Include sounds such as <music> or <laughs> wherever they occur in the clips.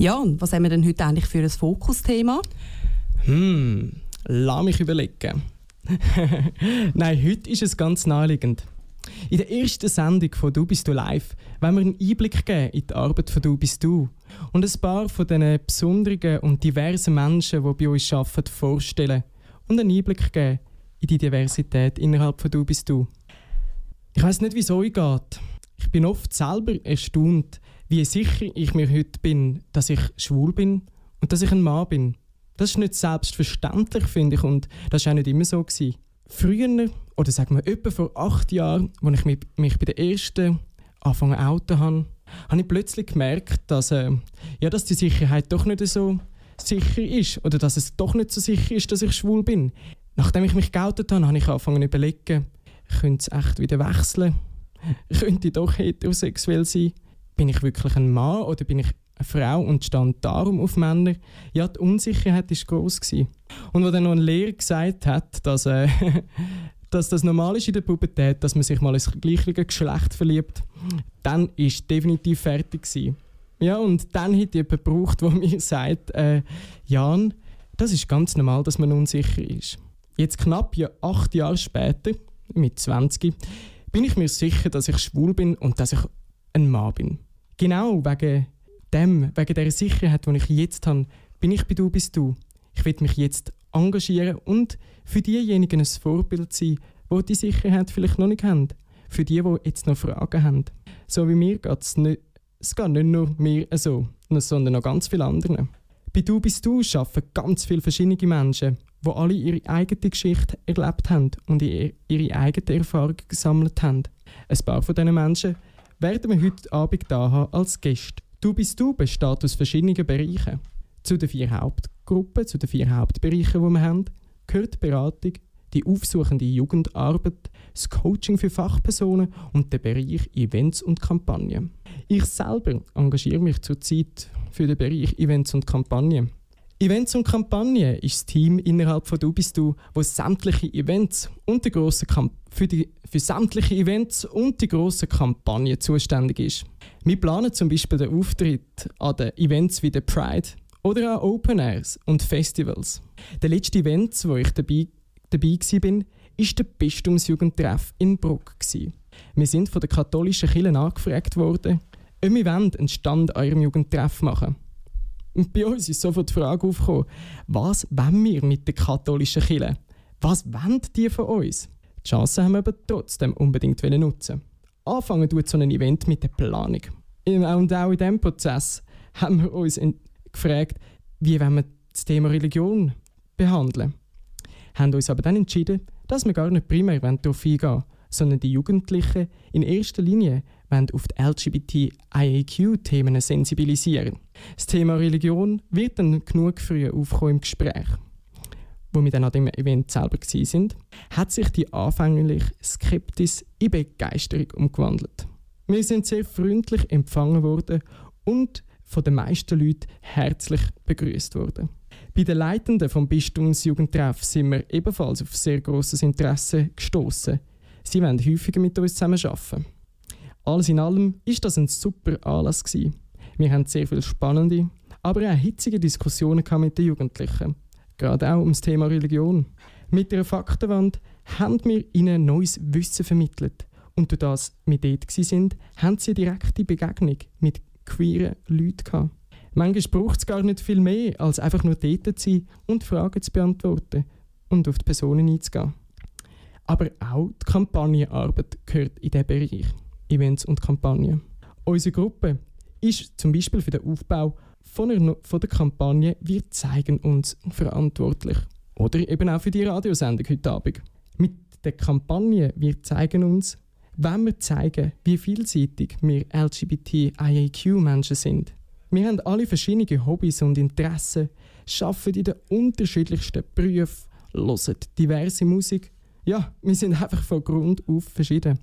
Ja, und was haben wir denn heute eigentlich für ein Fokusthema? Hm, lass mich überlegen. <laughs> Nein, heute ist es ganz naheliegend. In der ersten Sendung von Du bist du live wollen wir einen Einblick geben in die Arbeit von Du bist du und ein paar von diesen besonderen und diversen Menschen, die bei uns arbeiten, vorstellen und einen Einblick geben in die Diversität innerhalb von Du bist du. Ich weiß nicht, wie es euch geht. Ich bin oft selber erstaunt, wie sicher ich mir heute bin, dass ich schwul bin und dass ich ein Mann bin. Das ist nicht selbstverständlich, finde ich, und das war auch nicht immer so. Gewesen. Früher, oder sagen wir etwa vor acht Jahren, als ich mich, mich bei der ersten angefangen Auto habe, habe ich plötzlich gemerkt, dass, äh, ja, dass die Sicherheit doch nicht so sicher ist oder dass es doch nicht so sicher ist, dass ich schwul bin. Nachdem ich mich geoutet habe, habe ich angefangen zu überlegen, könnte es echt wieder wechseln? <laughs> Könnte ich doch heterosexuell sein? Bin ich wirklich ein Mann oder bin ich eine Frau und stand darum auf Männer? Ja, die Unsicherheit war groß. Und als dann noch ein Lehrer gesagt hat, dass, äh, <laughs> dass das normal ist in der Pubertät, dass man sich mal ins gleiche Geschlecht verliebt, dann es definitiv fertig. Gewesen. Ja, und dann hat jemand gebraucht, der <laughs> mir sagt, äh, Jan, das ist ganz normal, dass man unsicher ist. Jetzt knapp ja acht Jahre später, mit 20, bin ich mir sicher, dass ich schwul bin und dass ich ein Mann bin. Genau wegen dem, wegen der Sicherheit, die ich jetzt habe, bin ich bei Du bist du. Ich will mich jetzt engagieren und für diejenigen ein Vorbild sein, die die Sicherheit vielleicht noch nicht haben. Für die, die jetzt noch Fragen haben. So wie mir geht es nicht, es geht nicht nur mir so, sondern noch ganz viele andere. Bei Du bist du arbeiten ganz viele verschiedene Menschen, die alle ihre eigene Geschichte erlebt haben und ihre eigene Erfahrungen gesammelt haben. Ein paar von diesen Menschen werden wir heute Abend da haben als Gast. Du bist du besteht aus verschiedenen Bereichen. Zu den vier Hauptgruppen, zu den vier Hauptbereichen, die wir haben, gehört die Beratung, die aufsuchende Jugendarbeit, das Coaching für Fachpersonen und der Bereich Events und Kampagnen. Ich selber engagiere mich zurzeit für den Bereich Events und Kampagnen. Events und Kampagnen ist das Team innerhalb von Du bist du, wo sämtliche Events und die grossen für, für sämtliche Events und die grossen Kampagnen zuständig ist. Wir planen zum Beispiel den Auftritt an den Events wie der Pride oder an Open Airs und Festivals. Der letzte Event, wo ich dabei, dabei war, war der Bistumsjugendtreff in Bruck. Wir sind von der katholischen Kirche angefragt worden, ob wir einen Stand an ihrem Jugendtreff machen wollen. Und bei uns ist sofort die Frage aufgekommen, was wollen wir mit der katholischen Kirche? Was wollen die von uns? Die Chance haben wir aber trotzdem unbedingt nutzen. Anfangen tut so ein Event mit der Planung. Und auch in diesem Prozess haben wir uns gefragt, wie wollen wir das Thema Religion behandeln. Haben uns aber dann entschieden, dass wir gar nicht primär darauf eingehen wollen, sondern die Jugendlichen in erster Linie auf die LGBTIAQ-Themen sensibilisieren. Das Thema Religion wird dann genug früh aufkommen im Gespräch. Wo wir dann an dem Event selber sind, hat sich die anfängliche Skeptis in Begeisterung umgewandelt. Wir sind sehr freundlich empfangen worden und von den meisten Leuten herzlich begrüßt worden. Bei den Leitenden vom Bistumsjugendtreff sind wir ebenfalls auf sehr großes Interesse gestoßen. Sie wollen häufiger mit uns zusammenarbeiten. Alles in allem ist das ein super Anlass gewesen. Wir haben sehr viele spannende, aber auch hitzige Diskussionen mit den Jugendlichen. Gerade auch um das Thema Religion. Mit der Faktenwand haben wir ihnen neues Wissen vermittelt. Und durch das wir dort waren, haben sie direkte Begegnung mit queeren Leuten gehabt. Manchmal braucht es gar nicht viel mehr, als einfach nur dort zu sein und Fragen zu beantworten und auf die Personen einzugehen. Aber auch die Kampagnenarbeit gehört in diesen Bereich. Events und Kampagnen. Unsere Gruppe ist zum Beispiel für den Aufbau von der, von der Kampagne Wir zeigen uns verantwortlich. Oder eben auch für die Radiosendung heute Abend. Mit der Kampagne Wir zeigen uns wollen wir zeigen, wie vielseitig wir LGBTIAQ-Menschen sind. Wir haben alle verschiedene Hobbys und Interessen, arbeiten in den unterschiedlichsten Berufen, hören diverse Musik. Ja, wir sind einfach von Grund auf verschieden.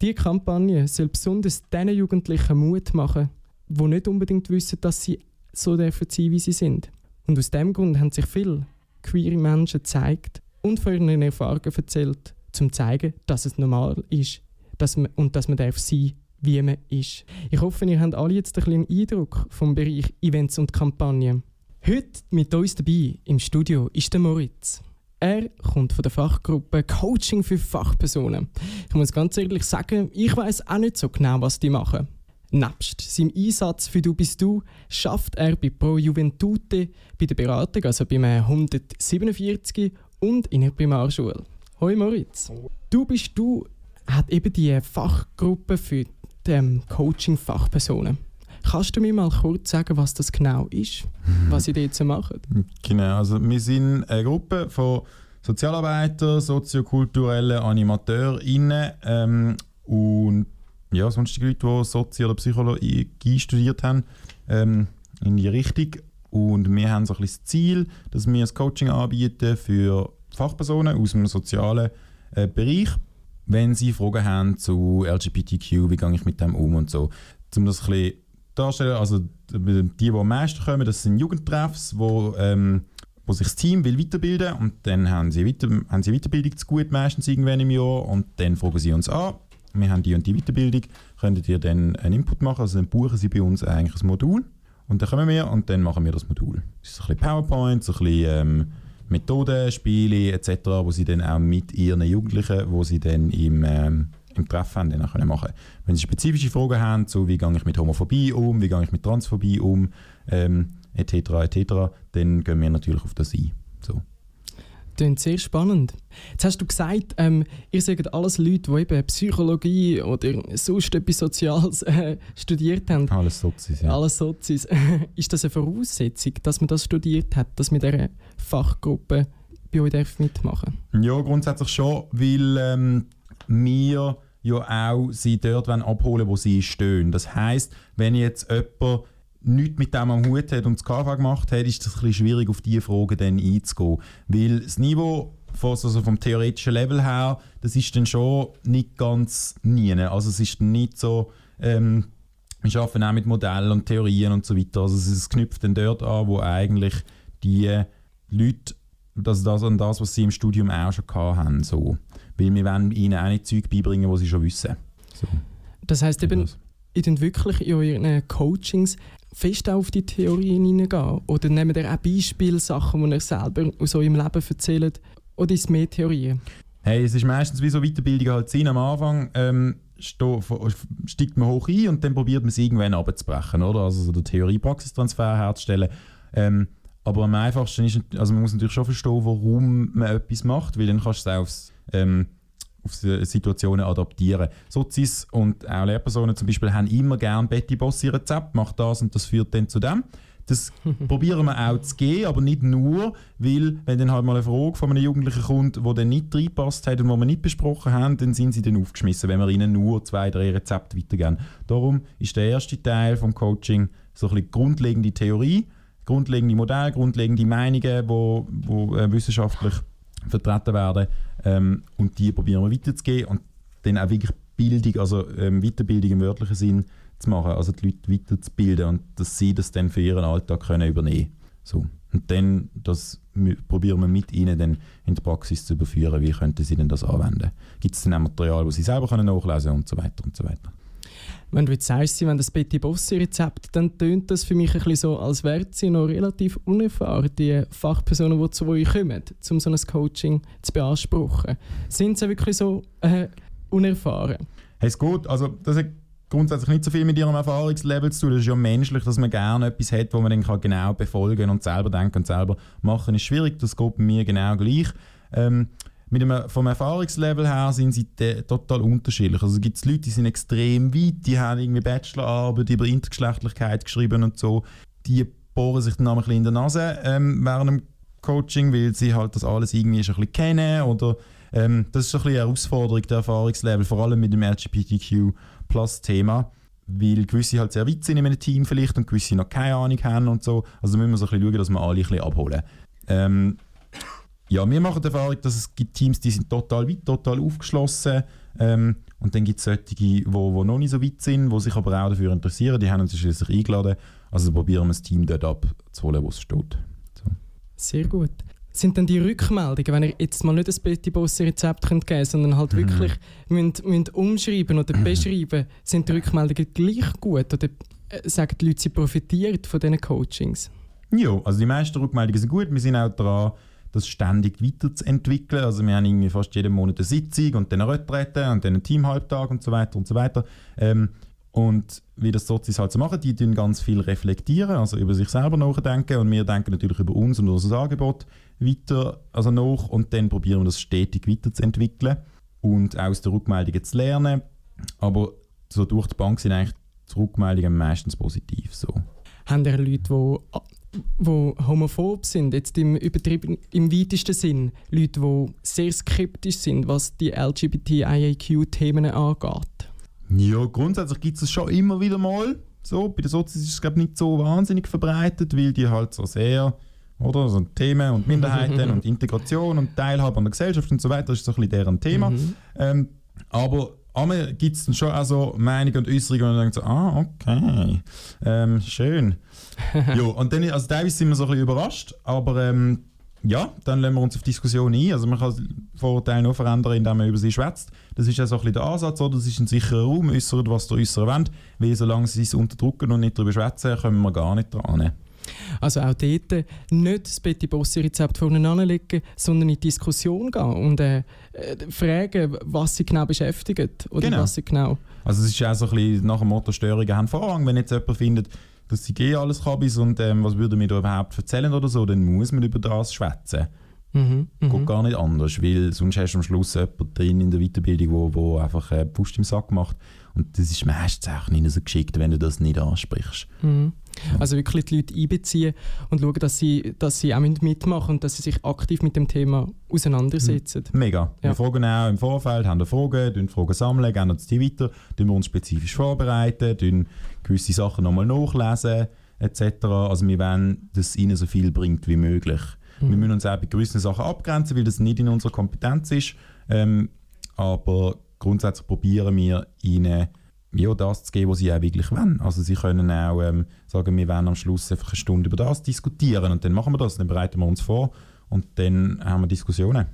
Diese Kampagne soll besonders den Jugendlichen Mut machen, die nicht unbedingt wissen, dass sie so dürfen sein, wie sie sind. Und aus diesem Grund haben sich viele queere Menschen gezeigt und von ihren Erfahrungen erzählt, um zu zeigen, dass es normal ist dass man, und dass man darf sein wie man ist. Ich hoffe, ihr habt alle jetzt einen kleinen Eindruck vom Bereich Events und Kampagnen. Heute mit uns dabei im Studio ist der Moritz. Er kommt von der Fachgruppe Coaching für Fachpersonen. Ich muss ganz ehrlich sagen, ich weiß auch nicht so genau, was die machen. Nebst seinem Einsatz für Du bist du schafft er bei Pro Juventute bei der Beratung, also beim 147 und in der Primarschule. Hoi Moritz. Du bist du hat eben die Fachgruppe für ähm, Coaching-Fachpersonen. Kannst du mir mal kurz sagen, was das genau ist, was sie dort so machen? Genau, also wir sind eine Gruppe von Sozialarbeitern, soziokulturellen AnimateurInnen ähm, und ja, sonstige Leute, die Sozi- oder Psychologie studiert haben, ähm, in die Richtung. Und wir haben so ein bisschen das Ziel, dass wir das Coaching anbieten für Fachpersonen aus dem sozialen äh, Bereich, wenn sie Fragen haben zu LGBTQ, wie gehe ich mit dem um und so. Um das ein bisschen darstellen, also die, die am meisten kommen, das sind Jugendtreffs, wo, ähm, wo sich das Team will weiterbilden und dann haben sie, weiter, haben sie Weiterbildung zu gut meistens irgendwann im Jahr und dann fragen sie uns an, wir haben die und die Weiterbildung, könntet ihr dann einen Input machen, also dann buchen sie bei uns eigentlich ein Modul und dann kommen wir und dann machen wir das Modul. Das ist ein bisschen PowerPoint, ein bisschen ähm, Methoden, Spiele etc., wo sie dann auch mit ihren Jugendlichen, wo sie dann im, ähm, im Treffen dann können machen Wenn sie spezifische Fragen haben, so wie gehe ich mit Homophobie um, wie gehe ich mit Transphobie um, ähm, etc., etc., dann gehen wir natürlich auf das ein. So. Klingt sehr spannend. Jetzt hast du gesagt, ähm, ihr seid alles Leute, die eben Psychologie oder sonst etwas Soziales äh, studiert haben. Alles Sozis, ja. Alles Sozis. <laughs> ist das eine Voraussetzung, dass man das studiert hat, dass man dieser Fachgruppe bei euch mitmachen darf? Ja, grundsätzlich schon, weil ähm, wir ja auch sie dort abholen wo sie stehen. Das heißt, wenn jetzt jemand nichts mit dem am Hut hat und das KV gemacht hat, ist es ein schwierig, auf diese Fragen dann einzugehen. Weil das Niveau also vom theoretischen Level her, das ist dann schon nicht ganz nie. Also es ist nicht so, ähm, wir arbeiten auch mit Modellen und Theorien und so weiter. Also es knüpft dann dort an, wo eigentlich die Leute das, das an das, was sie im Studium auch schon haben. So. Weil wir wollen ihnen auch nicht Zeug beibringen, was sie schon wissen. So. Das heißt eben, ihr könnt wirklich in euren Coachings fest auf die Theorien hineingehen? Oder nehmt ihr auch Beispielsachen, die ihr selber aus eurem Leben erzählt? Oder ist es mehr Theorien? Hey, es ist meistens wie so Weiterbildung halt sind. Am Anfang ähm, steigt man hoch ein und dann probiert man es irgendwann abzubrechen, oder? Also so den Theorie-Praxistransfer herzustellen. Ähm, aber am einfachsten ist, also man muss natürlich schon verstehen, warum man etwas macht, weil dann kannst du es aufs, ähm, auf Situationen adaptieren. Sozis und auch Lehrpersonen zum Beispiel haben immer gerne Betty Boss ihr Rezept, macht das und das führt dann zu dem. Das <laughs> probieren wir auch zu gehen, aber nicht nur, weil wenn dann halt mal eine Frage von einem Jugendlichen kommt, die dann nicht reinpasst hat und die wir nicht besprochen haben, dann sind sie dann aufgeschmissen, wenn wir ihnen nur zwei, drei Rezepte weitergeben. Darum ist der erste Teil vom Coaching so ein bisschen grundlegende Theorie, grundlegende Modelle, grundlegende Meinungen, die wo, wo äh, wissenschaftlich vertreten werden ähm, und die probieren wir weiterzugeben und dann auch wirklich Bildung, also ähm, Weiterbildung im wörtlichen Sinn zu machen, also die Leute weiterzubilden und dass sie das dann für ihren Alltag können übernehmen so. Und dann das probieren wir mit ihnen dann in die Praxis zu überführen, wie könnten sie denn das anwenden. Gibt es dann auch Material, das sie selber können nachlesen und so weiter und so weiter. Wenn du jetzt sagst, wollen das Betty Bossi-Rezept, dann tönt das für mich ein bisschen so, als wären sie noch relativ unerfahren, die Fachpersonen, die zu euch kommen, um so ein Coaching zu beanspruchen. Sind sie wirklich so äh, unerfahren? Hey, ist gut. Also, das hat grundsätzlich nicht so viel mit ihrem Erfahrungslevel zu tun. Das ist ja menschlich, dass man gerne etwas hat, wo man dann kann genau befolgen und selber denken und selber machen. ist schwierig. Das geht bei mir genau gleich. Ähm, mit dem, vom Erfahrungslevel her sind sie total unterschiedlich. Also gibt Leute, die sind extrem weit, die haben irgendwie Bachelorarbeit über Intergeschlechtlichkeit geschrieben und so. Die bohren sich dann ein bisschen in der Nase ähm, während dem Coaching, weil sie halt das alles irgendwie schon ein bisschen kennen oder ähm, das ist ein bisschen eine Herausforderung, der Erfahrungslevel, vor allem mit dem LGBTQ-Plus-Thema weil gewisse halt sehr weit sind in einem Team vielleicht und gewisse noch keine Ahnung haben und so. Also müssen wir so ein bisschen schauen, dass wir alle ein bisschen abholen. Ähm, ja, wir machen die Erfahrung, dass es gibt Teams, die sind total weit, total aufgeschlossen. Ähm, und dann gibt es solche, die wo, wo noch nicht so weit sind, die sich aber auch dafür interessieren. Die haben uns schließlich eingeladen. Also probieren wir das Team dort abzuholen, wo es steht. So. Sehr gut. sind dann die Rückmeldungen, wenn ihr jetzt mal nicht ein Betty Boss Rezept könnt geben sondern halt Mhm. wirklich müsst, müsst umschreiben oder beschreiben, sind die Rückmeldungen gleich gut oder äh, sagen die Leute, sie profitieren von diesen Coachings? Ja, also die meisten Rückmeldungen sind gut. Wir sind auch dran, das ständig weiterzuentwickeln. Also wir haben irgendwie fast jeden Monat eine Sitzung und dann eine Retrette und dann einen Teamhalbtag und so weiter und so weiter. Ähm, und wie das Sozis halt so machen, die tun ganz viel reflektieren, also über sich selber nachdenken und wir denken natürlich über uns und unser Angebot weiter also nach und dann probieren wir das stetig weiterzuentwickeln und aus den Rückmeldungen zu lernen. Aber so durch die Bank sind eigentlich die Rückmeldungen meistens positiv. So. Haben ihr Leute, die wo homophob sind, jetzt im übertrieben, im weitesten Sinn, Leute, die sehr skeptisch sind, was die LGBTIAQ-Themen angeht. Ja, grundsätzlich gibt es es schon immer wieder mal. So, bei den Sozis ist es glaube nicht so wahnsinnig verbreitet, weil die halt so sehr, oder, so Themen und Minderheiten <laughs> und Integration und Teilhabe an der Gesellschaft und so weiter, das ist so ein bisschen deren Thema. Mhm. Ähm, aber einmal gibt es dann schon auch so Meinungen und Äußerungen und dann so, ah, okay, ähm, schön. ja, und dann, also teilweise sind wir so ein bisschen überrascht, aber ähm, ja, dann lassen wir uns auf Diskussionen ein. Also man kann Vorurteile nur verändern, indem man über sie schwätzt. Das ist ja so ein bisschen der Ansatz, oder? Das ist ein sicherer Raum, äußert, was der Äußere wollen, weil solange sie es unterdrücken und nicht darüber schwätzen, kommen wir gar nicht dran. Also auch dort nicht das Betty Bossi Rezept vorne anlegen, sondern in die Diskussion gehen und äh, äh, fragen, was sie genau beschäftigt oder Genau. was sie genau. Also es ist auch so ein bisschen nach dem Motto, Störungen haben Vorrang. Wenn jetzt jemand findet, dass sie eh alles Kabis und ähm, was würde mir da überhaupt erzählen oder so, dann muss man über das schwätzen. Mhm, Geht mhm. gar nicht anders, weil sonst hast du am Schluss jemanden drin in der Weiterbildung, wo, wo einfach äh, Pust im Sack macht. Und das ist meistens auch nicht so geschickt, wenn du das nicht ansprichst. Mhm. Also wirklich die Leute einbeziehen und schauen, dass sie, dass sie auch mitmachen und dass sie sich aktiv mit dem Thema auseinandersetzen. Mega. Ja. Wir fragen auch im Vorfeld, haben Fragen, Fragen sammeln, geben uns die weiter, tun wir uns spezifisch vorbereiten, gewisse Sachen nochmal nachlesen, etc. Also wir wollen, dass es ihnen so viel bringt wie möglich. Mhm. Wir müssen uns auch bei gewissen Sachen abgrenzen, weil das nicht in unserer Kompetenz ist. Ähm, aber grundsätzlich probieren wir ihnen ja, das zu geben, was sie auch wirklich wollen. Also sie können auch ähm, sagen, wir wollen am Schluss einfach eine Stunde über das diskutieren und dann machen wir das, dann bereiten wir uns vor und dann haben wir Diskussionen.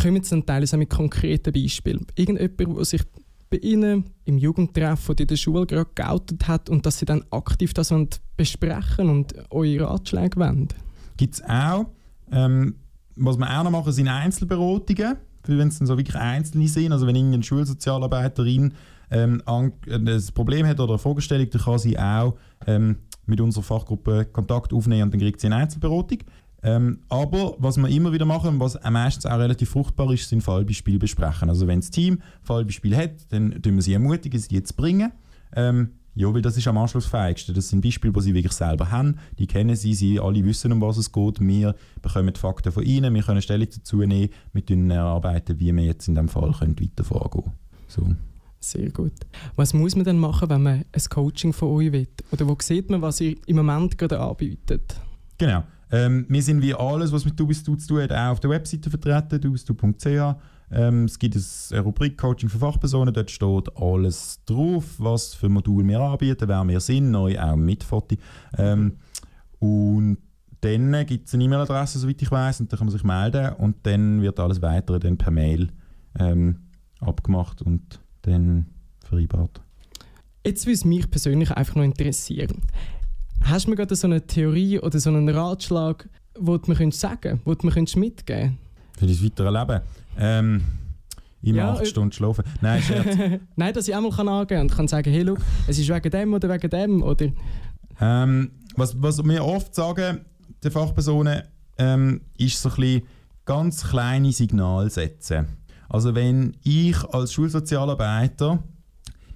Kommen jetzt dann teilweise auch mit konkreten Beispielen. Irgendjemand, der sich bei Ihnen im Jugendtreff oder in der Schule gerade geoutet hat und dass Sie dann aktiv das besprechen und eure Ratschläge wollen. Gibt es auch. Ähm, was wir auch noch machen, sind Einzelberatungen. Wenn es dann so wirklich Einzelne sind, also wenn irgendeine Schulsozialarbeiterin ähm, äh, ein Problem hat oder eine Fragestellung, dann kann sie auch ähm, mit unserer Fachgruppe Kontakt aufnehmen und dann kriegt sie eine Einzelberatung. Ähm, aber was wir immer wieder machen, was meistens auch relativ fruchtbar ist, sind Fallbeispiele besprechen. Also wenn das Team Fallbeispiele hat, dann tun wir sie ermutigen, sie zu bringen. Ähm, ja, weil das ist am anschlussfähigsten. Das sind Beispiele, die sie wirklich selber haben. Die kennen sie, sie alle wissen, um was es geht. Wir bekommen die Fakten von ihnen, wir können Stellung dazu nehmen, wir erarbeiten, wie wir jetzt in diesem Fall können weiter vorgehen so. Sehr gut. Was muss man denn machen, wenn man ein Coaching von euch will? Oder wo sieht man, was ihr im Moment gerade anbietet? Genau. Ähm, wir sind wie alles, was mit Dubistu zu tun hat, auch auf der Webseite vertreten, dubistu.ch. Ähm, es gibt eine Rubrik Coaching für Fachpersonen, dort steht alles drauf, was für Module wir anbieten, wer wir sind, neu auch mit Foto. Ähm, und dann gibt es eine E-Mail-Adresse, soweit ich weiß, und da kann man sich melden und dann wird alles weitere dann per Mail ähm, abgemacht und dann vereinbart. Jetzt würde es mich persönlich einfach noch interessieren. Hast du mir gerade so eine Theorie oder so einen Ratschlag, den du mir könntest sagen könntest, den du mir könntest mitgeben Für das weitere Leben. Ähm, immer Ja, acht äh, Stunden schlafen. Nein, Scherz. <laughs> Nein, dass ich einmal kann angehen und kann sagen, hey, look, es ist wegen dem oder wegen dem oder... Ähm, was, was wir oft sagen, den Fachpersonen, ähm, ist so ein bisschen ganz kleine Signale setzen. Also wenn ich als Schulsozialarbeiter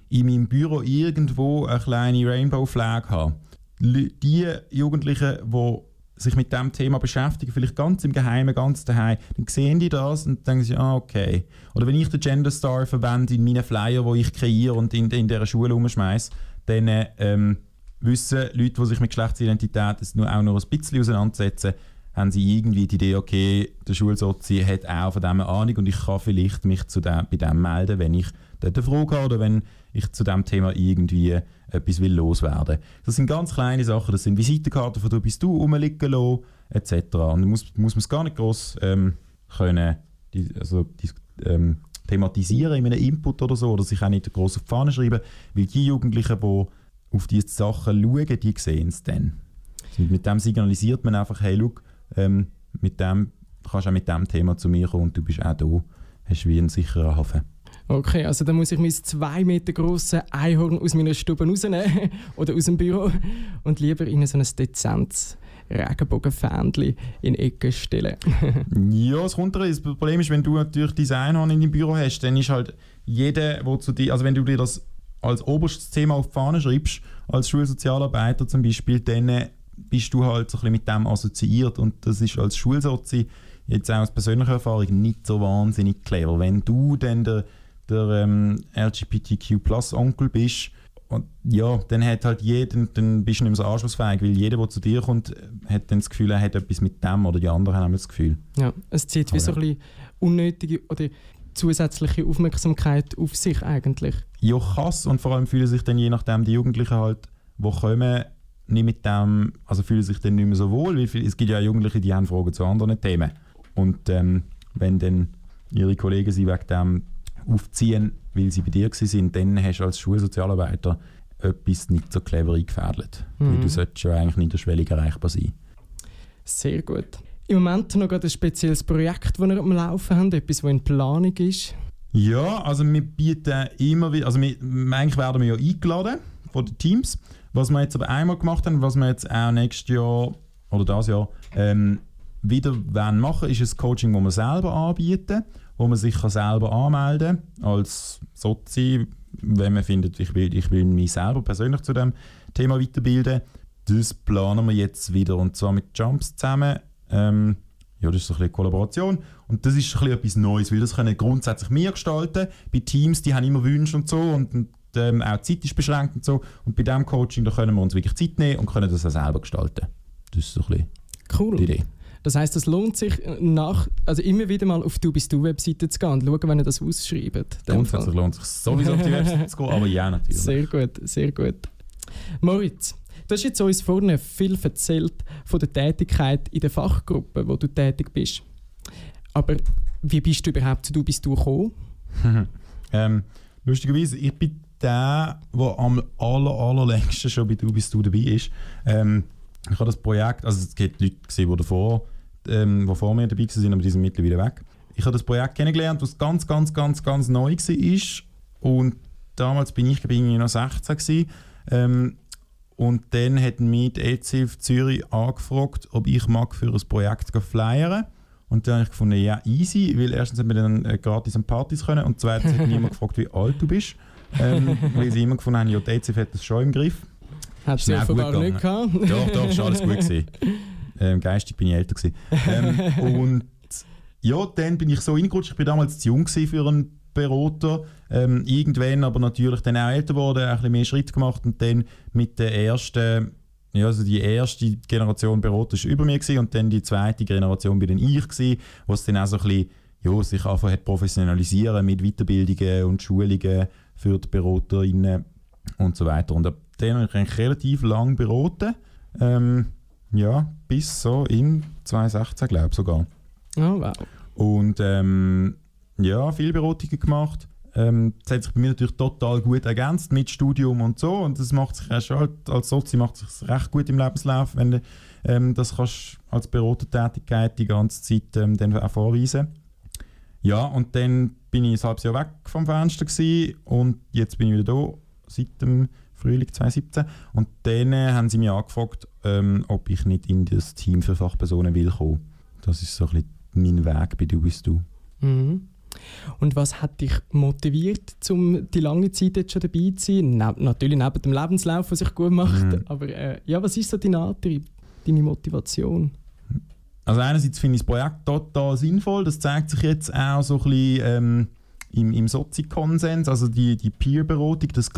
in meinem Büro irgendwo eine kleine Rainbow Flag habe, die Jugendlichen, die sich mit dem Thema beschäftigen, vielleicht ganz im Geheimen, ganz daheim, dann sehen die das und denken sie, ah, okay. Oder wenn ich den Gender Star verwende in meinen Flyer, wo ich kreiere und in, in dieser Schule umschmeiße, dann ähm, wissen Leute, die sich mit Geschlechtsidentität nur auch noch ein bisschen auseinandersetzen, haben sie irgendwie die Idee, okay, der Schulsozi hat auch von dem eine Ahnung und ich kann vielleicht mich zu dem, bei dem melden, wenn ich dort eine Frage habe oder wenn ich zu dem Thema irgendwie etwas will loswerden. Das sind ganz kleine Sachen, das sind Visitenkarten von «Du bist du» rumliegen lassen, etc. Und muss, muss man es gar nicht gross ähm, können, die, also, die, ähm, thematisieren in einem Input oder so, oder sich auch nicht gross auf die Fahne schreiben, weil die Jugendlichen, die auf diese Sachen schauen, die sehen es dann. Und mit dem signalisiert man einfach, hey, schau, ähm, mit dem kannst du auch mit dem Thema zu mir kommen und du bist auch da, hast wie einen sicheren Hafen. Okay, also dann muss ich mein zwei Meter grosses Einhorn aus meiner Stube rausnehmen <laughs> oder aus dem Büro und lieber in so ein dezentes Regenbogenfähnchen in die Ecke stellen. <laughs> ja, es kommt. Das Problem ist, wenn du natürlich dein Einhorn in deinem Büro hast, dann ist halt jeder, der zu dir, also wenn du dir das als oberstes Thema auf die Fahne schreibst, als Schulsozialarbeiter zum Beispiel, dann bist du halt so ein bisschen mit dem assoziiert und das ist als Schulsozi jetzt auch aus persönlicher Erfahrung nicht so wahnsinnig clever. Wenn du dann der der ähm, LGBTQ-Plus-Onkel bist, und ja, dann hat halt jeden, dann bist du nicht mehr so anschlussfähig, weil jeder, der zu dir kommt, hat dann das Gefühl, er hat etwas mit dem oder die anderen haben das Gefühl. Ja, es zieht wie so ein bisschen unnötige oder zusätzliche Aufmerksamkeit auf sich eigentlich. Ja, krass und vor allem fühlen sich dann je nachdem die Jugendlichen halt, die kommen, nicht mit dem, also fühlen sich dann nicht mehr so wohl, weil es gibt ja Jugendliche, die haben Fragen zu anderen Themen. Und ähm, wenn dann ihre Kollegen sie wegen dem aufziehen, weil sie bei dir waren, dann hast du als Schulsozialarbeiter etwas nicht so clever eingefädelt. Mhm. Weil du solltest ja eigentlich niederschwellig erreichbar sein. Sehr gut. Im Moment noch ein spezielles Projekt, das wir am Laufen haben, etwas, das in Planung ist. Ja, also wir bieten immer wieder, also wir, eigentlich werden wir ja eingeladen von den Teams. Was wir jetzt aber einmal gemacht haben, was wir jetzt auch nächstes Jahr oder das Jahr ähm, wieder machen wollen, ist ein Coaching, das wir selber anbieten wo man sich selber anmelden kann als Sozi, wenn man findet, ich will, ich will mich selber persönlich zu dem Thema weiterbilden. Das planen wir jetzt wieder und zwar mit Jumps zusammen. Ähm, ja, das ist so ein bisschen Kollaboration und das ist ein bisschen etwas Neues, weil das können grundsätzlich wir gestalten. Bei Teams, die haben immer Wünsche und so und, und ähm, auch die Zeit ist beschränkt und so. Und bei diesem Coaching, da können wir uns wirklich Zeit nehmen und können das auch selber gestalten. Das ist so ein bisschen cool. die Idee. Das heißt, es lohnt sich nach, also immer wieder mal auf du bist du Webseite zu gehen und schauen, wenn ihr das ausschreibt. Grundsätzlich lohnt es sich sowieso auf die Webseite zu gehen, aber ja natürlich. Sehr gut, sehr gut. Moritz, du hast jetzt uns vorne viel erzählt von der Tätigkeit in der Fachgruppe, wo du tätig bist. Aber wie bist du überhaupt zu du bist du gekommen? <laughs> ähm, lustigerweise, ich bin der, der am aller, allerlängsten schon bei du bist du dabei ist. Ähm, ich habe das Projekt, also es gibt Leute gesehen, die davor, ähm, die vor mir dabei waren, aber die sind mittlerweile weg. Ich habe das Projekt kennengelernt, das ganz, ganz, ganz, ganz neu war. Und damals bin ich, bin ich noch 16 gewesen. Ähm, und dann hat mich die ECF Zürich angefragt, ob ich mag für ein Projekt flyern und dann habe ich gefunden, ja, easy, weil erstens haben wir dann äh, gratis an Partys können und zweitens hat niemand <laughs> gefragt, wie alt du bist. Ähm, weil sie immer gefunden haben, ja, die ECF hat das schon im Griff. Hat du offenbar nicht gehabt? Doch, doch, ist alles gut gewesen. <laughs> Ähm, geistig bin ich älter gewesen. Ähm, <laughs> und ja, dann bin ich so reingerutscht. Ich war damals zu jung für einen Berater. Ähm, irgendwann aber natürlich dann auch älter geworden, ein bisschen mehr Schritt gemacht und dann mit der ersten, ja, also die erste Generation Berater war über mir gewesen, und dann die zweite Generation bin dann ich gewesen, was dann auch so ein bisschen, ja, sich einfach hat professionalisieren mit Weiterbildungen und Schulungen für die BeraterInnen und so weiter. Und den habe ich eigentlich relativ lang beraten. Ähm, ja, bis so in 2016, glaube ich sogar. Oh, wow. Und ähm, ja, viele Beratungen gemacht. Ähm, das hat sich bei mir natürlich total gut ergänzt mit Studium und so. Und das macht sich schon halt, als Sozi macht sich recht gut im Lebenslauf, wenn du ähm, das kannst als Beratertätigkeit die ganze Zeit ähm, dann auch vorweisen. Ja, und dann bin ich ein halbes Jahr weg vom Fenster gewesen, und jetzt bin ich wieder da seit dem Frühling 2017. Und dann äh, haben sie mich angefragt, ähm, ob ich nicht in das Team für Fachpersonen will kommen. Das ist so ein bisschen mein Weg bei «Du bist du». Mhm. Und was hat dich motiviert, um die lange Zeit jetzt schon dabei zu sein? Ne natürlich neben dem Lebenslauf, was sich gut macht. Mhm. Aber äh, ja, was ist so dein Antrieb, deine Motivation? Also einerseits finde ich das Projekt total sinnvoll. Das zeigt sich jetzt auch so ein bisschen ähm, im, im Sozi-Konsens, also die, die Peer-Beratung, das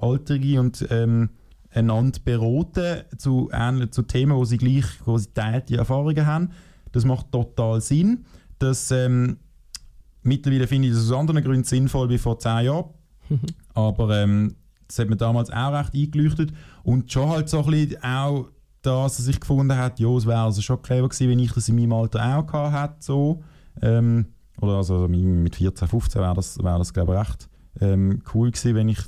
Gleichaltrige und ähm, einander beraten zu, zu Themen, wo sie gleich wo sie teilte Erfahrungen haben. Das macht total Sinn. Das, ähm, mittlerweile finde ich das aus anderen Gründen sinnvoll wie vor zehn Jahren. <laughs> Aber ähm, das hat mir damals auch recht eingeleuchtet. Und schon halt so ein bisschen auch das, was ich gefunden habe, ja, es wäre also schon clever gewesen, wenn ich das in meinem Alter auch gehabt hätte. So. Ähm, oder also mit 14, 15 wäre das, wär das glaube ich, recht ähm, cool gewesen, wenn ich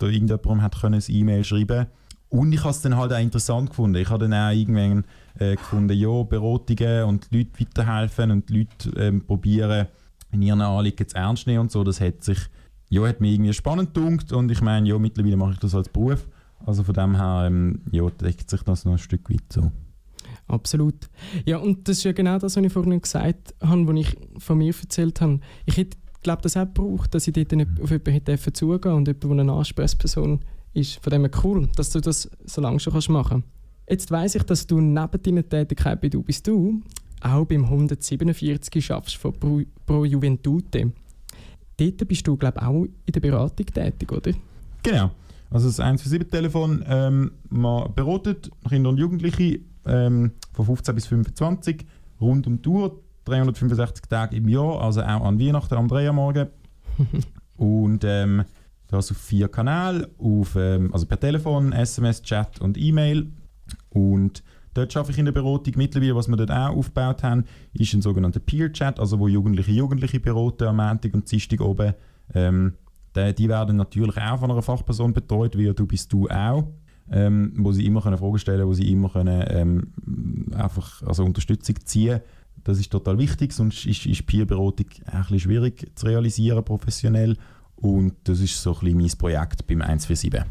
da irgendjemandem hätte können, ein E-Mail schreiben Und ich habe es dann halt auch interessant gefunden. Ich habe dann auch irgendwann äh, gefunden, ja, Beratungen und Leute weiterhelfen und Leute ähm, probieren, in ihren Anliegen zu ernst nehmen und so. Das hat sich, ja, hat mir irgendwie spannend gedunkt und ich meine, ja, mittlerweile mache ich das als Beruf. Also von dem her, ähm, ja, deckt sich das noch ein Stück weit so. Absolut. Ja, und das ist ja genau das, was ich vorhin gesagt habe, was ich von mir erzählt habe. Ich hätte, glaube das auch gebraucht, dass ich dort auf jemanden zugehen und jemand, der eine Ansprechperson ist. Von dem cool, dass du das so lange schon machen kannst. Jetzt weiss ich, dass du neben deiner Tätigkeit bei «Du bist du» auch beim 147 schaffst von Pro, Pro Juventute. Dort bist du, glaube ich, auch in der Beratung tätig, oder? Genau. Also das 147-Telefon ähm, man beratet Kinder und Jugendliche ähm, von 15 bis 25 rund um die Uhr, 365 Tage im Jahr, also auch an Weihnachten am 3 Uhr morgen. und ähm, das auf vier Kanälen, auf, ähm, also per Telefon, SMS, Chat und E-Mail. Und dort arbeite ich in der Beratung. Mittlerweile, was wir dort auch aufgebaut haben, ist ein sogenannter Peer-Chat, also wo Jugendliche Jugendliche beraten am Montag und Dienstag oben. Ähm, die, die, werden natürlich auch von einer Fachperson betreut, wie du bist du auch. Ähm, wo sie immer können Fragen stellen können, wo sie immer können, ähm, einfach also Unterstützung ziehen Das ist total wichtig, sonst ist, ist Peer-Beratung ein bisschen schwierig zu realisieren professionell. Und das ist so ein bisschen mein Projekt beim 147.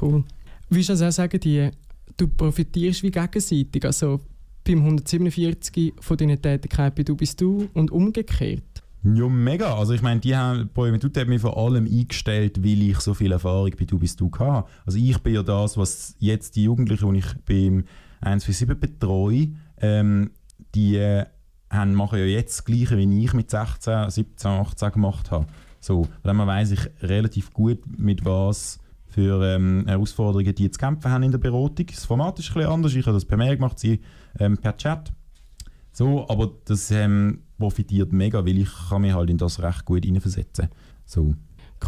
Cool. Willst du also auch sagen, die, du profitierst wie gegenseitig? Also beim 147 von deiner Tätigkeit bei «Du bist du» und umgekehrt? Ja, mega. Also ich meine, die haben, Projuventud hat mich vor allem eingestellt, weil ich so viel Erfahrung bei «Du bist du» hatte. Also ich bin ja das, was jetzt die Jugendlichen, die ich beim 147 betreue, ähm, die äh, haben, machen ja jetzt das Gleiche, wie ich mit 16, 17, 18 gemacht habe. So, dann weiß ich relativ gut, mit was für ähm, Herausforderungen die zu kämpfen haben in der Beratung. Das Format ist ein bisschen anders. Ich habe das per Mail gemacht, sie ähm, per Chat. So, aber das ähm, profitiert mega, weil ich kann mich halt in das recht gut hineinversetzen so.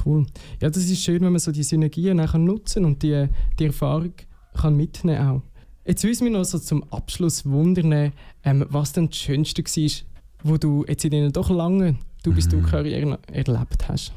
Cool. Ja, das ist schön, wenn man so die Synergien nutzen und die, die Erfahrung kann mitnehmen auch. Jetzt wissen wir noch so zum Abschluss wundern, ähm, was denn das Schönste war, wo du jetzt in deiner doch langen du bist du mhm. Karriere erlebt hast?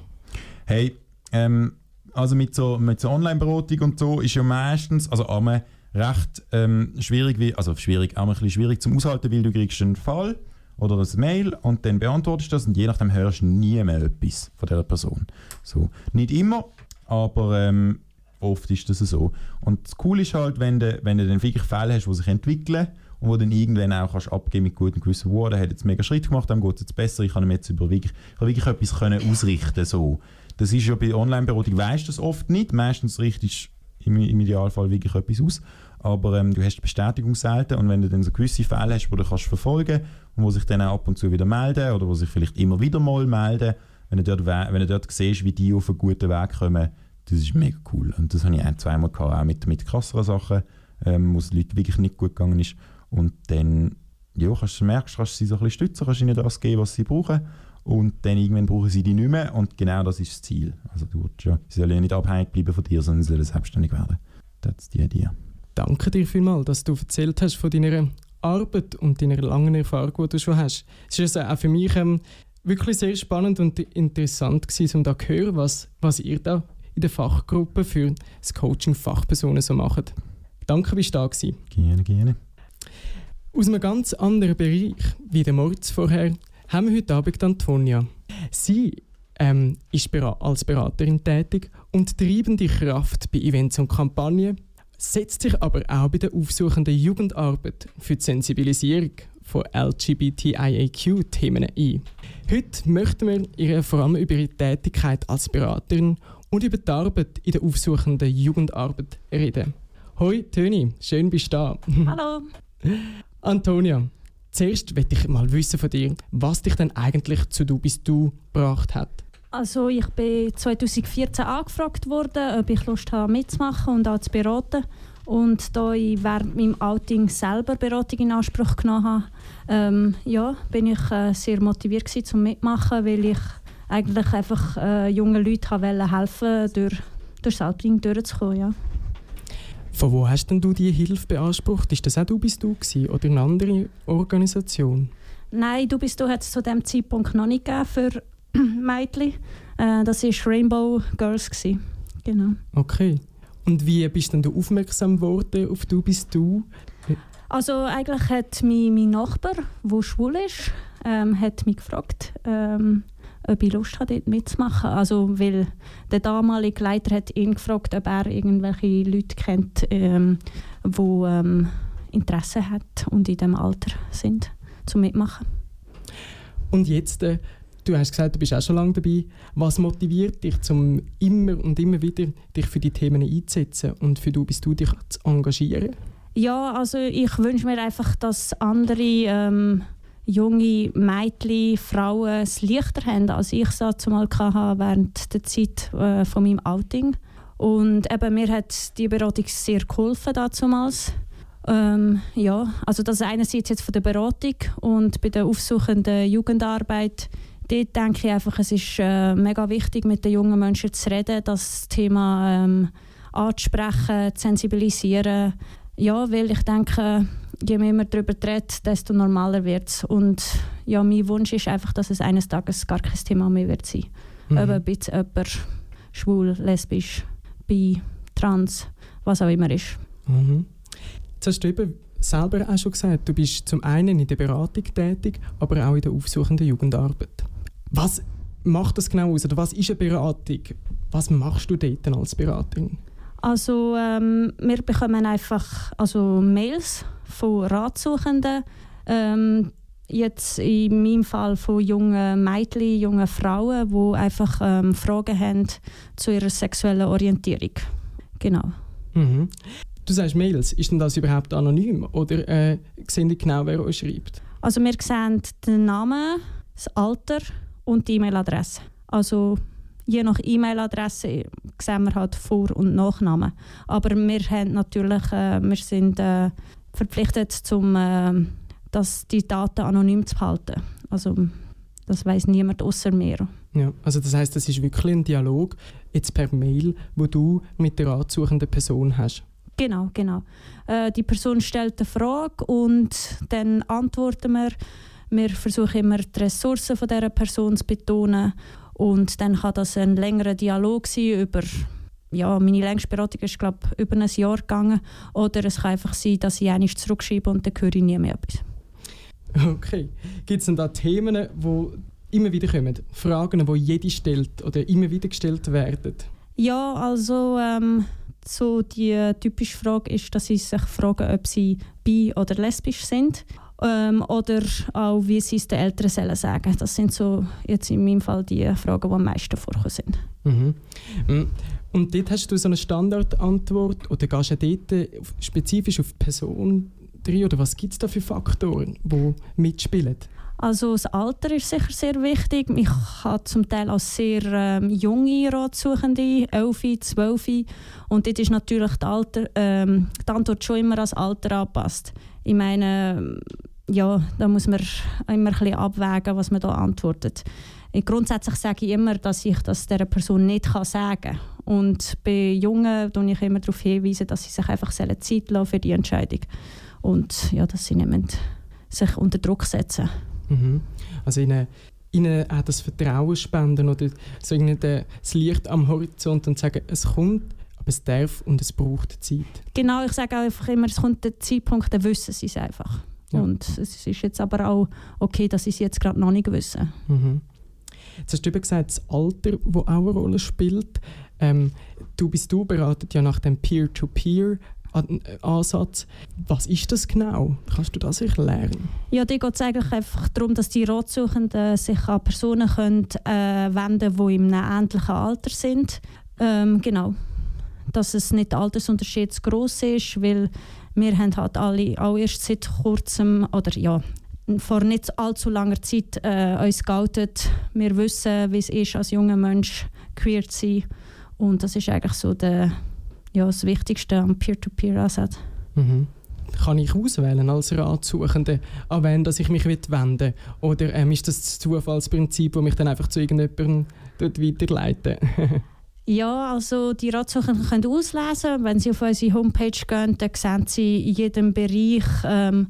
Hey, ähm, also mit so, mit so Online-Beratung und so ist ja meistens, also einmal recht ähm, schwierig, wie, also schwierig, auch ein bisschen schwierig zum Aushalten, weil du kriegst einen Fall oder ein Mail und dann beantwortest du das und je nachdem hörst du nie mehr etwas von dieser Person. So. Nicht immer, aber ähm, oft ist das so. Und das Coole ist halt, wenn du, wenn du dann wirklich Fälle hast, die sich entwickeln und wo dann irgendwann auch kannst abgeben mit gutem Gewissen, wow, der hat jetzt mega Schritt gemacht, dann geht es jetzt besser, ich kann ihm jetzt über wirklich, ich kann wirklich etwas können ausrichten so. Das ist ja bei Online-Beratung, weißt du das oft nicht, meistens richtest du im, im Idealfall wirklich etwas aus, aber ähm, du hast die Bestätigung selten und wenn du dann so gewisse Fälle hast, wo du kannst verfolgen und wo sich dann auch ab und zu wieder melden oder wo sich vielleicht immer wieder mal melden, wenn du dort, wenn du dort siehst, wie die auf einen guten Weg kommen, das ist mega cool. Und das habe ich ein, zweimal gehabt, auch mit, mit krasseren Sachen, ähm, wo es Leuten wirklich nicht gut gegangen ist. Und dann ja, kannst du merkst, kannst du sie so ein bisschen stützen, kannst ihnen das geben, was sie brauchen. Und dann irgendwann brauchen sie die nicht mehr. Und genau das ist das Ziel. Also du ja, sie sollen ja nicht abhängig bleiben von dir, sondern sie sollen selbstständig werden. Das ist die Idee. Danke dir vielmals, dass du erzählt hast von deiner Arbeit und deiner langen Erfahrung, die du schon hast. Es ist also auch für mich ähm, wirklich sehr spannend und interessant gewesen, um da zu hören, was, was ihr da in der Fachgruppe für das Coaching Fachpersonen so macht. Danke, bist du da gewesen. Gerne, gerne. Aus einem ganz anderen Bereich, wie der Moritz vorher, haben wir heute Abend Antonia. Sie ähm, ist als Beraterin tätig und treibende Kraft bei Events und Kampagnen, setzt sich aber auch bei der aufsuchenden Jugendarbeit für die Sensibilisierung von LGBTIAQ-Themen ein. Heute möchten wir ihr vor allem über ihre Tätigkeit als Beraterin und über die Arbeit in der aufsuchenden Jugendarbeit reden. Hoi Töni, schön bist du da. <laughs> Hallo. Antonia, zuerst möchte ich mal wissen von dir, was dich denn eigentlich zu «Du bist du» gebracht hat. Also ich bin 2014 angefragt worden, ob ich Lust habe mitzumachen und auch zu beraten. Und da ich während meinem Outing selber Beratung in Anspruch genommen habe, ähm, ja, bin ich äh, sehr motiviert gewesen, zum mitmachen, weil ich eigentlich einfach äh, jungen Leuten helfen durch, durch das Outing durchzukommen. Ja. Von wo hast denn du diese Hilfe beansprucht? Ist das auch du bist du gewesen, oder eine andere Organisation? Nein, du bist du hat es zu dem Zeitpunkt noch nicht gegeben für <clears throat> Mädchen. Äh, das war Rainbow Girls. Gewesen. Genau. Okay. Und wie bist denn du aufmerksam geworden auf «Du bist du»? Also eigentlich hat mich mein Nachbar, der schwul ist, ähm, hat mich gefragt, ähm, ob ich Lust habe, dort mitzumachen. Also, weil der damalige Leiter hat ihn gefragt, ob er irgendwelche Leute kennt, ähm, die ähm, Interesse hat und in diesem Alter sind, zum mitmachen. Und jetzt, äh, du hast gesagt, du bist auch schon lange dabei. Was motiviert dich, um immer und immer wieder dich für die Themen einzusetzen und für du bist du dich zu engagieren? Ja, also ich wünsche mir einfach, dass andere ähm, junge Mädchen, Frauen es leichter haben, als ich es zumal hatte während der Zeit äh, von meinem Outing. Und eben, mir hat die Beratung sehr geholfen damals. Ähm, ja, also das einerseits jetzt von der Beratung und bei der aufsuchenden Jugendarbeit. Dort denke ich einfach, es ist äh, mega wichtig, mit den jungen Menschen zu reden, das Thema ähm, anzusprechen, zu sensibilisieren. Ja, weil ich denke, je mehr man darüber redet, desto normaler wird es. Und ja, mein Wunsch ist einfach, dass es eines Tages gar kein Thema mehr wird sein. Mhm. Ob jetzt jemand schwul, lesbisch, bi, trans, was auch immer ist. Mhm. Jetzt hast du eben selber auch schon gesagt, du bist zum einen in der Beratung tätig, aber auch in der aufsuchenden Jugendarbeit. Was macht das genau aus? Oder was ist eine Beratung? Was machst du dort als Beraterin? Also ähm, wir bekommen einfach also Mails von Ratsuchenden. Ähm, jetzt in meinem Fall von jungen Mädchen, jungen Frauen, die einfach ähm, Fragen haben zu ihrer sexuellen Orientierung. Genau. Mhm. Du sagst Mails, ist denn das überhaupt anonym oder äh, sehen die genau, wer euch schreibt? Also wir sehen den Namen, das Alter und die E-Mail-Adresse. Also je nach E-Mail-Adresse sehen wir halt Vor- und Nachnamen. Aber wir haben natürlich, äh, wir sind äh, verpflichtet, zum, äh, das, die Daten anonym zu halten. Also das weiß niemand außer mir. Ja, also das heißt, das ist wirklich ein Dialog jetzt per Mail, wo du mit der ansuchenden Person hast. Genau, genau. Äh, die Person stellt eine Frage und dann antworten wir. Wir versuchen immer die Ressourcen von dieser Person zu betonen und dann kann das ein längerer Dialog sein über ja, meine längste Beratung ist glaube über ein Jahr gegangen. Oder es kann einfach sein, dass ich einmal zurückschreibe und dann höre ich nie mehr etwas. Okay. Gibt es denn da Themen, die immer wieder kommen? Fragen, die jede stellt oder immer wieder gestellt werden? Ja, also ähm, so die typische Frage ist, dass sie sich fragen, ob sie bi- oder lesbisch sind. Ähm, oder auch, wie sie es den Eltern sollen sagen. Das sind so jetzt in meinem Fall die Fragen, die am meisten vorkommen sind. Mhm. Mm, und dort hast du so eine Standardantwort oder gehst du dort spezifisch auf die Person drin oder was gibt es da für Faktoren, die mitspielen? Also das Alter ist sicher sehr wichtig. Ich habe zum Teil auch sehr ähm, junge Ratsuchende, 11, 12. Und dort ist natürlich die, Alter, ähm, die Antwort schon immer als Alter angepasst. Ich meine, ja, da muss man immer ein bisschen abwägen, was man da antwortet. Grundsätzlich sage ich immer, dass ich das dieser Person nicht sagen kann. Und bei Jungen hinweise ich immer darauf hinweisen, dass sie sich einfach Zeit lassen für die Entscheidung. Und ja, dass sie nicht sich unter Druck setzen mhm. Also ihnen, ihnen auch das Vertrauen spenden oder so das Licht am Horizont und sagen, es kommt, aber es darf und es braucht Zeit. Genau, ich sage einfach immer, es kommt der Zeitpunkt, dann wissen sie es einfach. Ja. Und es ist jetzt aber auch okay, dass sie es jetzt gerade noch nicht wissen. Mhm. Jetzt hast du eben gesagt, das Alter, das auch eine Rolle spielt. Ähm, du bist du beratet ja nach dem Peer-to-Peer-Ansatz. Was ist das genau? Kannst du das erklären? Ja, da geht es eigentlich einfach darum, dass die Ratsuchenden sich an Personen können, äh, wenden können, die einem ähnlichen Alter sind. Ähm, genau. Dass es nicht Altersunterschied zu gross ist, weil wir haben halt alle auch erst seit kurzem, oder ja, vor nicht allzu langer Zeit äh, uns geoutet. Wir wissen, wie es ist, als junger Mensch queer zu sein. Und das ist eigentlich so der, ja, das Wichtigste am Peer-to-Peer-Ansatz. Mhm. Kann ich auswählen als Ratsuchende, an wen dass ich mich wenden will? Oder ähm, ist das das Zufallsprinzip, das mich dann einfach zu irgendjemandem dort weiterleitet? <laughs> Ja, also die Ratsuchenden können auslesen. Wenn sie auf unsere Homepage gehen, dann sehen sie in jedem Bereich ähm,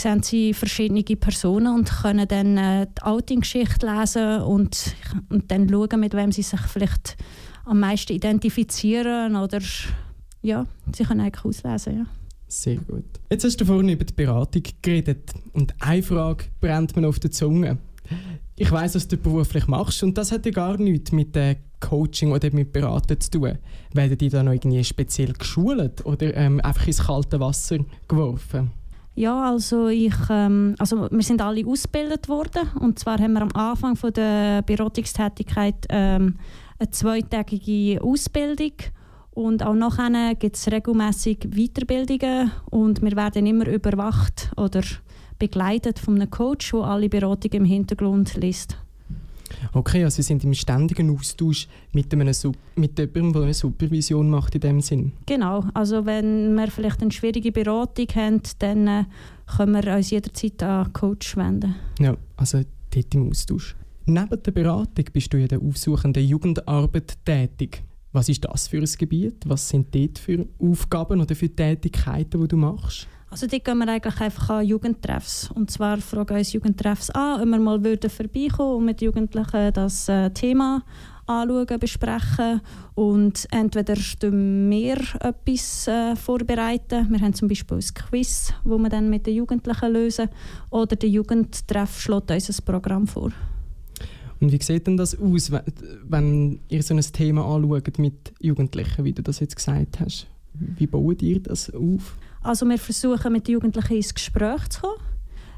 sehen sie verschiedene Personen und können dann äh, die Outing-Geschichte lesen und, und dann schauen, mit wem sie sich vielleicht am meisten identifizieren oder ja, sie können eigentlich auslesen, ja. Sehr gut. Jetzt hast du vorhin über die Beratung geredet und eine Frage brennt mir auf der Zunge. Ich weiß, was du beruflich machst und das hat ja gar nichts mit dem Coaching oder mit Beraten zu tun. Werden die da noch irgendwie speziell geschult oder ähm, einfach ins kalte Wasser geworfen? Ja, also ich, ähm, also wir sind alle ausgebildet worden und zwar haben wir am Anfang von der Beratungstätigkeit ähm, eine zweitägige Ausbildung und auch nachher gibt es regelmäßig Weiterbildungen und wir werden immer überwacht oder begleitet von einem Coach, der alle Beratungen im Hintergrund liest. Okay, also Sie sind im ständigen Austausch mit, einem, mit jemandem, der eine Supervision macht in dem Sinn? Genau, also wenn wir vielleicht eine schwierige Beratung haben, dann äh, können wir uns jederzeit an einen Coach wenden. Ja, also dort im Austausch. Neben der Beratung bist du in der aufsuchenden Jugendarbeit tätig. Was ist das für ein Gebiet? Was sind dort für Aufgaben oder für Tätigkeiten, die du machst? Also dort gehen wir eigentlich einfach an Jugendtreffs. Und zwar fragen uns Jugendtreffs an, ob wir mal würden vorbeikommen und mit Jugendlichen das äh, Thema anschauen, besprechen und entweder wir etwas äh, vorbereiten, wir haben zum Beispiel ein Quiz, wo wir dann mit den Jugendlichen lösen, oder der Jugendtreff schlägt uns ein Programm vor. Und wie sieht denn das aus, wenn ihr so ein Thema anschaut mit Jugendlichen, wie du das jetzt gesagt hast? Wie baut ihr das auf? Also wir versuchen mit den Jugendlichen ins Gespräch zu kommen.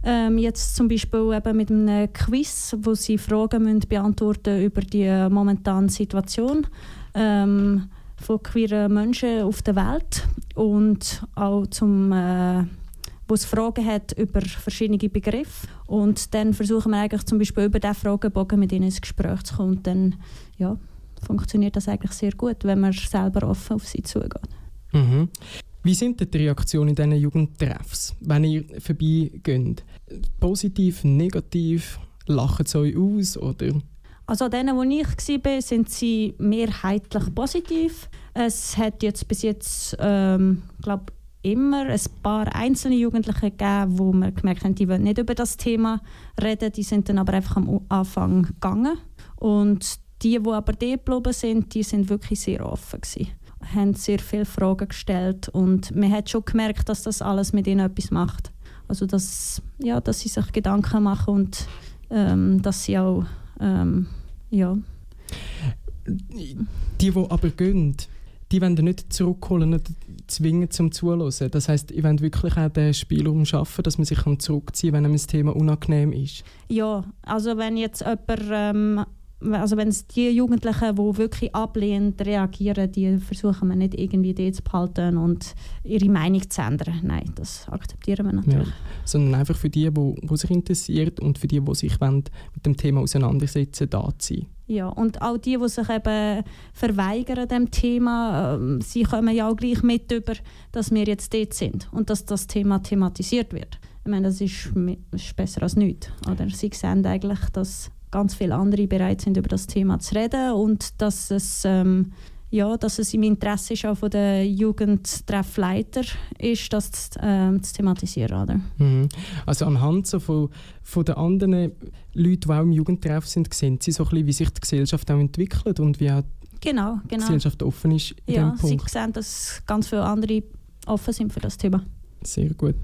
Ähm, jetzt zum Beispiel eben mit einem Quiz, wo sie Fragen müssen beantworten über die momentane Situation ähm, von queeren Menschen auf der Welt und auch zum äh, wo es Fragen hat über verschiedene Begriffe und dann versuchen wir eigentlich zum Beispiel über diesen Fragenbogen mit ihnen ins Gespräch zu kommen und dann ja, funktioniert das eigentlich sehr gut, wenn man selber offen auf sie zugeht. Mhm. Wie sind denn die Reaktionen in diesen Jugendtreffs, wenn ihr vorbeigeht? Positiv, negativ? Lachen sie euch aus? Oder? Also an denen, wo ich war, sind sie mehrheitlich positiv. Es hat jetzt bis jetzt, ähm, glaube immer ein paar einzelne Jugendliche gegeben, wo man gemerkt haben, die wollen nicht über das Thema reden. Die sind dann aber einfach am Anfang gegangen. Und die, die aber dort geblieben sind, die sind wirklich sehr offen gewesen haben sehr viele Fragen gestellt und man hat schon gemerkt, dass das alles mit ihnen etwas macht. Also dass, ja, dass sie sich Gedanken machen und ähm, dass sie auch ähm, ja. Die, die aber gehen, die wollen nicht zurückholen, nicht zwingen zum Zuhören. Das heißt, ihr wollt wirklich auch den Spielraum schaffen, dass man sich zurückziehen kann, wenn einem das Thema unangenehm ist. Ja, also wenn jetzt jemand ähm, also wenn es die Jugendlichen, die wirklich ablehnend reagieren, die versuchen wir nicht irgendwie die zu behalten und ihre Meinung zu ändern. Nein, das akzeptieren wir natürlich. Ja, sondern einfach für die, die, sich interessiert und für die, die sich wollen, mit dem Thema auseinandersetzen, da zu sein. Ja, und auch die, die sich eben verweigern dem Thema, äh, sie kommen ja auch gleich mit über, dass wir jetzt dort sind und dass das Thema thematisiert wird. Ich meine, das ist, ist besser als nichts. Oder? Sie sehen eigentlich, dass ganz viele andere bereit sind, über das Thema zu reden und dass es, ähm, ja, dass es im Interesse ist, auch von den Jugendtreffleiter ist, das ähm, zu thematisieren. Oder? Mhm. Also anhand so von, von den anderen Leuten, die auch im Jugendtreff sind, sehen Sie so ein bisschen, wie sich die Gesellschaft auch entwickelt und wie auch genau, genau. die Gesellschaft offen ist in ja, Punkt. Sie sehen, dass ganz viele andere offen sind für das Thema. Sehr gut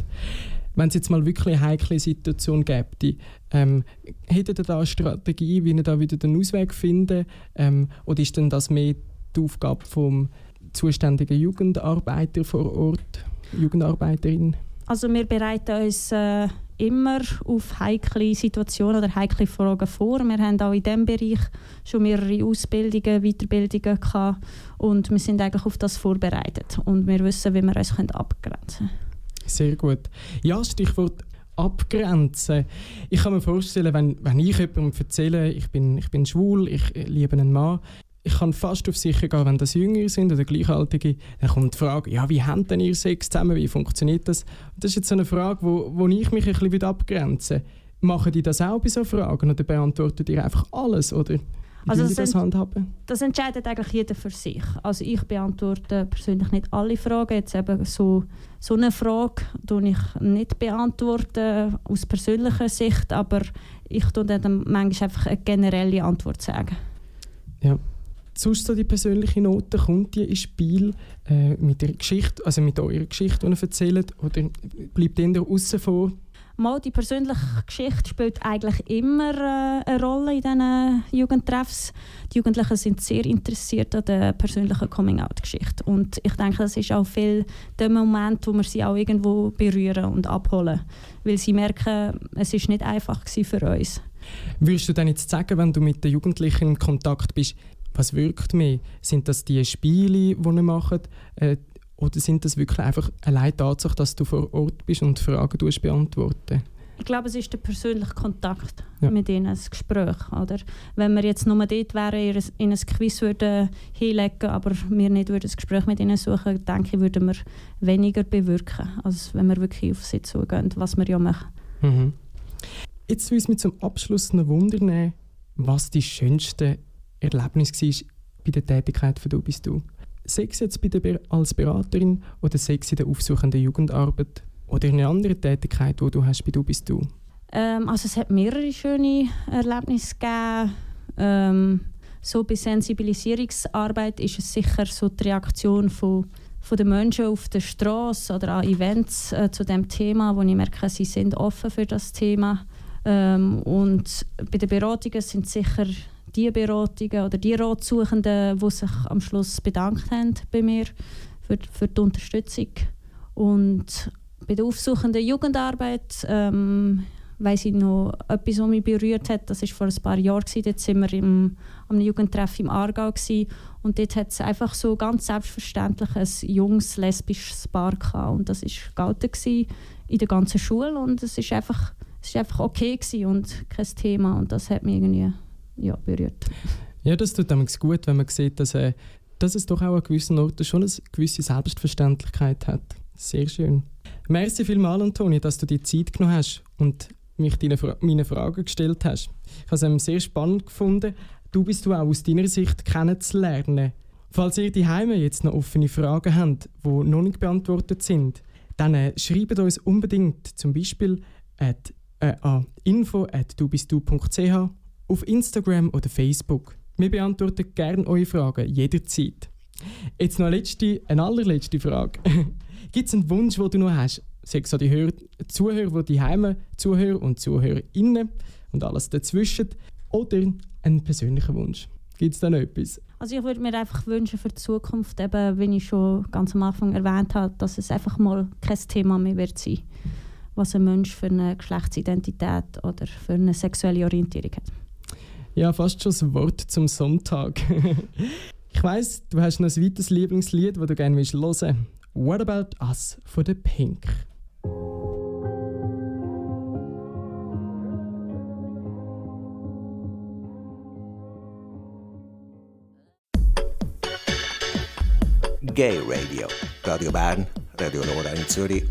wenn es jetzt mal wirklich eine heikle Situation gäbe, ähm, hättet ihr da eine Strategie, wie ihr da wieder den Ausweg finden? Ähm, oder ist denn das mehr die Aufgabe vom zuständigen Jugendarbeiter vor Ort, Jugendarbeiterin? Also wir bereiten uns äh, immer auf heikle Situationen oder heikle Fragen vor. Wir haben auch in diesem Bereich schon mehrere Ausbildungen, Weiterbildungen gehabt und wir sind eigentlich auf das vorbereitet und wir wissen, wie wir uns abgrenzen können. Sehr gut. Ja, Stichwort abgrenzen. Ich kann mir vorstellen, wenn, wenn ich jemandem erzähle, ich bin, ich bin schwul, ich liebe einen Mann, ich kann fast auf sicher gehen, wenn das Jüngere sind oder Gleichaltige, dann kommt die Frage, ja, wie habt denn ihr Sex zusammen, wie funktioniert das? das ist jetzt so eine Frage, wo, wo ich mich ein bisschen abgrenzen will. Machen die das auch bei so Fragen oder beantwortet ihr einfach alles? Oder? Also das, das, handhaben? das entscheidet eigentlich jeder für sich. Also ich beantworte persönlich nicht alle Fragen. Jetzt eben so, so eine Frage tue ich nicht beantworten aus persönlicher Sicht, aber ich tue dann manchmal einfach eine generelle Antwort sagen. Ja. Sonst so die persönliche Note, kommt die ins Spiel äh, mit der Geschichte, also mit eurer Geschichte, die ihr erzählt, oder bleibt ihr außen vor? Mal, die persönliche Geschichte spielt eigentlich immer äh, eine Rolle in diesen Jugendtreffs. Die Jugendlichen sind sehr interessiert an der persönlichen Coming-out-Geschichte. Und ich denke, das ist auch viel der Moment, wo wir sie auch irgendwo berühren und abholen. Weil sie merken, es ist nicht einfach für uns. Würdest du denn jetzt sagen, wenn du mit den Jugendlichen in Kontakt bist, was wirkt mehr? Sind das die Spiele, die ihr macht? Äh, oder sind das wirklich einfach allein die Tatsache, dass du vor Ort bist und Fragen beantworten ich glaube, es ist der persönliche Kontakt ja. mit ihnen, das Gespräch. Oder? Wenn wir jetzt nur dort wären, in ein Quiz würden hinlegen, aber wir nicht würden das Gespräch mit ihnen suchen, denke ich, würden wir weniger bewirken, als wenn wir wirklich auf sie zugehen, was wir ja machen. Mhm. Jetzt will ich mich zum Abschluss noch wundern, was die schönste Erlebnis war bei der Tätigkeit von «Du bist du». Sei es jetzt bei der, als Beraterin oder sei es in der aufsuchenden Jugendarbeit oder in einer anderen Tätigkeit, die du hast bei «Du bist du». Ähm, also es hat mehrere schöne Erlebnisse gegeben. Ähm, so bei Sensibilisierungsarbeit ist es sicher so die Reaktion von, von den Menschen auf der Straße oder an Events äh, zu dem Thema, wo ich merke, sie sind offen für das Thema. Ähm, und bei den Beratungen sind sicher die Beratungen oder die Ratsuchenden, die sich am Schluss bedankt haben bei mir für, für die Unterstützung. Und bei der aufsuchenden Jugendarbeit ähm, weiß ich noch etwas, was mich berührt hat. Das war vor ein paar Jahren. Dort waren wir im, am Jugendtreff im Aargau. Gewesen. Und dort hat es einfach so ganz selbstverständlich ein junges lesbisches Paar gehabt. Und das war in der ganzen Schule. Und es war einfach, einfach okay und kein Thema. Und das hat mich irgendwie ja, berührt. Ja, das tut damals gut, wenn man sieht, dass, äh, dass es doch auch an gewissen Orten schon eine gewisse Selbstverständlichkeit hat. Sehr schön. Merci vielmals, Antoni, dass du dir Zeit genommen hast und mich deine, meine Fragen gestellt hast. Ich habe es sehr spannend gefunden, du bist du auch aus deiner Sicht kennenzulernen. Falls ihr die Heime jetzt noch offene Fragen habt, die noch nicht beantwortet sind, dann äh, schreibt uns unbedingt zum Beispiel at, äh, an info.dubistdu.ch auf Instagram oder Facebook. Wir beantworten gerne eure Fragen jederzeit. Jetzt noch eine, letzte, eine allerletzte Frage. <laughs> Gibt es einen Wunsch, den du noch hast? Sag so die Hör Zuhörer, die Heime Zuhörer und Zuhörerinnen und alles dazwischen. Oder einen persönlichen Wunsch? Gibt es da noch etwas? Also ich würde mir einfach wünschen für die Zukunft, eben, wie ich schon ganz am Anfang erwähnt habe, dass es einfach mal kein Thema mehr wird sein, was ein Mensch für eine Geschlechtsidentität oder für eine sexuelle Orientierung hat. Ja, fast schon das Wort zum Sonntag. <laughs> ich weiß, du hast noch ein weiteres Lieblingslied, das du gerne hören willst. What About Us for the Pink? Gay Radio. Radio Bern, Radio Nora in Zürich